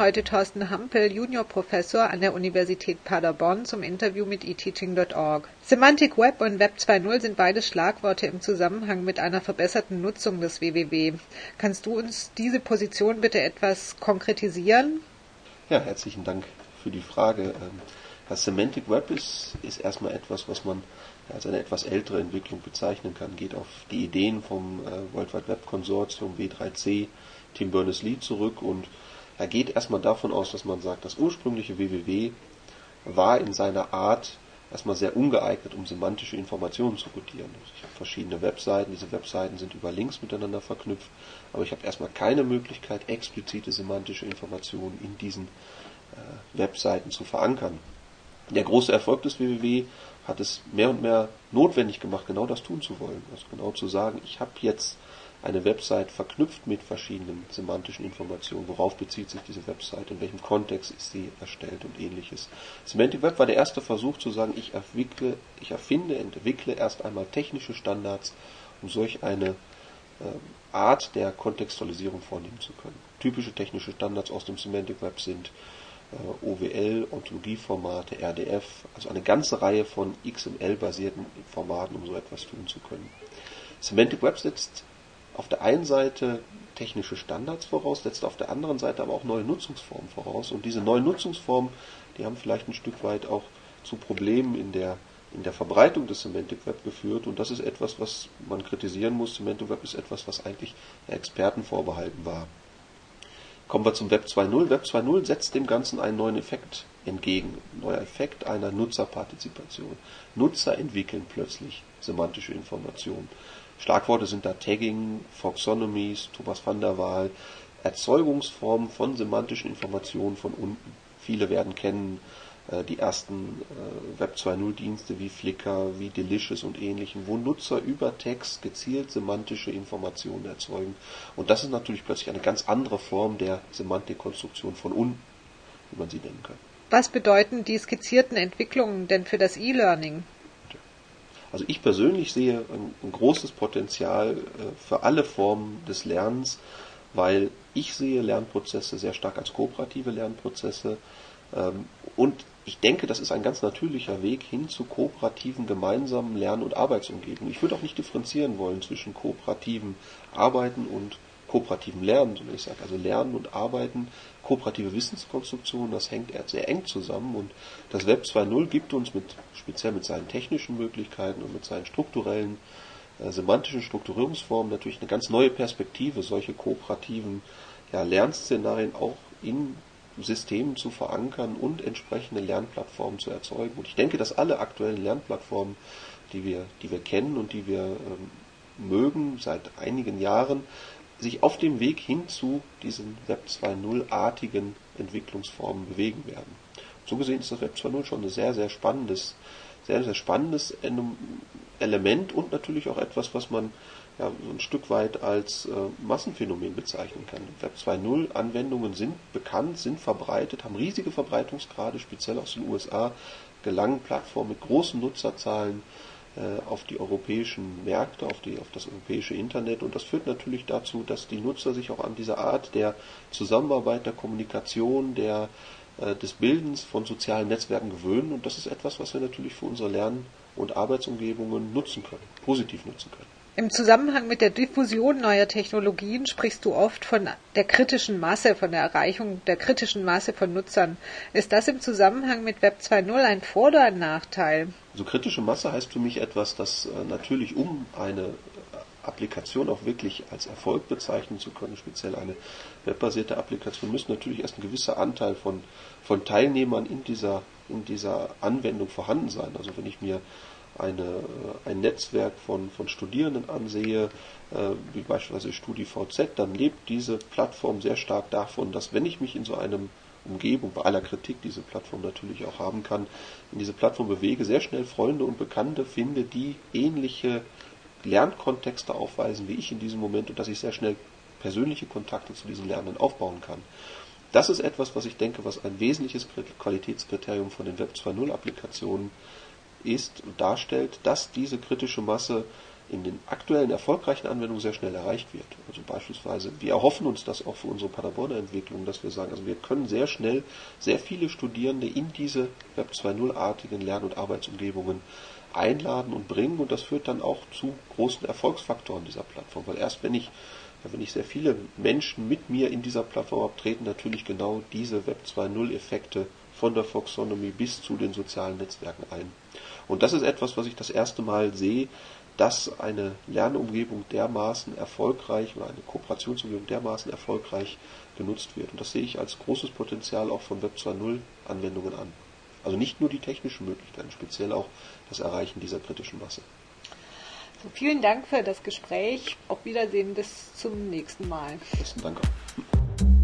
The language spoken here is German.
heute Thorsten Hampel, Juniorprofessor an der Universität Paderborn, zum Interview mit eTeaching.org. Semantic Web und Web 2.0 sind beide Schlagworte im Zusammenhang mit einer verbesserten Nutzung des WWW. Kannst du uns diese Position bitte etwas konkretisieren? Ja, herzlichen Dank für die Frage. Ähm, das Semantic Web ist, ist erstmal etwas, was man als eine etwas ältere Entwicklung bezeichnen kann, geht auf die Ideen vom äh, World Wide Web Konsortium W3C, Tim Berners-Lee zurück und er geht erstmal davon aus, dass man sagt, das ursprüngliche WWW war in seiner Art erstmal sehr ungeeignet, um semantische Informationen zu codieren. Also ich habe verschiedene Webseiten, diese Webseiten sind über Links miteinander verknüpft, aber ich habe erstmal keine Möglichkeit, explizite semantische Informationen in diesen äh, Webseiten zu verankern. Der große Erfolg des WWW hat es mehr und mehr notwendig gemacht, genau das tun zu wollen. Also genau zu sagen, ich habe jetzt eine Website verknüpft mit verschiedenen semantischen Informationen. Worauf bezieht sich diese Website? In welchem Kontext ist sie erstellt und ähnliches. Semantic Web war der erste Versuch zu sagen, ich entwickle, ich erfinde, entwickle erst einmal technische Standards, um solch eine äh, Art der Kontextualisierung vornehmen zu können. Typische technische Standards aus dem Semantic Web sind äh, OWL, Ontologieformate, RDF, also eine ganze Reihe von XML-basierten Formaten, um so etwas tun zu können. Semantic Web setzt auf der einen Seite technische Standards voraus, setzt auf der anderen Seite aber auch neue Nutzungsformen voraus. Und diese neuen Nutzungsformen, die haben vielleicht ein Stück weit auch zu Problemen in der, in der Verbreitung des Semantic Web geführt. Und das ist etwas, was man kritisieren muss. Semantic Web ist etwas, was eigentlich der Experten vorbehalten war. Kommen wir zum Web 2.0. Web 2.0 setzt dem Ganzen einen neuen Effekt entgegen. Ein neuer Effekt einer Nutzerpartizipation. Nutzer entwickeln plötzlich semantische Informationen. Schlagworte sind da Tagging, Foxonomies, Thomas van der Waal, Erzeugungsformen von semantischen Informationen von unten. Viele werden kennen äh, die ersten äh, Web 2.0 Dienste wie Flickr, wie Delicious und ähnlichen, wo Nutzer über Text gezielt semantische Informationen erzeugen. Und das ist natürlich plötzlich eine ganz andere Form der Semantikkonstruktion von unten, wie man sie nennen kann. Was bedeuten die skizzierten Entwicklungen denn für das E-Learning? Also ich persönlich sehe ein, ein großes Potenzial äh, für alle Formen des Lernens, weil ich sehe Lernprozesse sehr stark als kooperative Lernprozesse ähm, und ich denke, das ist ein ganz natürlicher Weg hin zu kooperativen gemeinsamen Lern- und Arbeitsumgebungen. Ich würde auch nicht differenzieren wollen zwischen kooperativen Arbeiten und kooperativen Lernen, sondern ich sage also Lernen und Arbeiten, kooperative Wissenskonstruktion, das hängt sehr eng zusammen und das Web 2.0 gibt uns mit, speziell mit seinen technischen Möglichkeiten und mit seinen strukturellen, äh, semantischen Strukturierungsformen natürlich eine ganz neue Perspektive, solche kooperativen ja, Lernszenarien auch in Systemen zu verankern und entsprechende Lernplattformen zu erzeugen. Und ich denke, dass alle aktuellen Lernplattformen, die wir, die wir kennen und die wir ähm, mögen seit einigen Jahren, sich auf dem Weg hin zu diesen Web 2.0-artigen Entwicklungsformen bewegen werden. So gesehen ist das Web 2.0 schon ein sehr, sehr spannendes, sehr, sehr spannendes Element und natürlich auch etwas, was man ja, so ein Stück weit als äh, Massenphänomen bezeichnen kann. Web 2.0 Anwendungen sind bekannt, sind verbreitet, haben riesige Verbreitungsgrade, speziell aus den USA, gelangen Plattformen mit großen Nutzerzahlen auf die europäischen Märkte, auf, die, auf das europäische Internet. Und das führt natürlich dazu, dass die Nutzer sich auch an diese Art der Zusammenarbeit, der Kommunikation, der, äh, des Bildens von sozialen Netzwerken gewöhnen. Und das ist etwas, was wir natürlich für unsere Lern- und Arbeitsumgebungen nutzen können, positiv nutzen können. Im Zusammenhang mit der Diffusion neuer Technologien sprichst du oft von der kritischen Masse, von der Erreichung der kritischen Masse von Nutzern. Ist das im Zusammenhang mit Web 2.0 ein Vor- oder ein Nachteil? So kritische Masse heißt für mich etwas, das äh, natürlich um eine Applikation auch wirklich als Erfolg bezeichnen zu können, speziell eine webbasierte Applikation, müsste natürlich erst ein gewisser Anteil von, von Teilnehmern in dieser, in dieser Anwendung vorhanden sein. Also wenn ich mir eine, äh, ein Netzwerk von, von Studierenden ansehe, äh, wie beispielsweise StudiVZ, dann lebt diese Plattform sehr stark davon, dass wenn ich mich in so einem Umgebung, bei aller Kritik diese Plattform natürlich auch haben kann, in diese Plattform bewege, sehr schnell Freunde und Bekannte finde, die ähnliche Lernkontexte aufweisen wie ich in diesem Moment und dass ich sehr schnell persönliche Kontakte zu diesen Lernenden aufbauen kann. Das ist etwas, was ich denke, was ein wesentliches Qualitätskriterium von den Web 2.0 Applikationen ist und darstellt, dass diese kritische Masse in den aktuellen erfolgreichen Anwendungen sehr schnell erreicht wird. Also beispielsweise, wir erhoffen uns das auch für unsere Paderborner Entwicklung, dass wir sagen, also wir können sehr schnell sehr viele Studierende in diese Web 2.0-artigen Lern- und Arbeitsumgebungen einladen und bringen und das führt dann auch zu großen Erfolgsfaktoren dieser Plattform, weil erst wenn ich wenn ich sehr viele Menschen mit mir in dieser Plattform habe, treten natürlich genau diese Web 2.0 Effekte von der Foxonomy bis zu den sozialen Netzwerken ein. Und das ist etwas, was ich das erste Mal sehe, dass eine Lernumgebung dermaßen erfolgreich oder eine Kooperationsumgebung dermaßen erfolgreich genutzt wird. Und das sehe ich als großes Potenzial auch von Web 2.0 Anwendungen an. Also nicht nur die technischen Möglichkeiten, speziell auch das Erreichen dieser kritischen Masse. So, vielen Dank für das Gespräch. Auf Wiedersehen bis zum nächsten Mal. Besten Dank auch.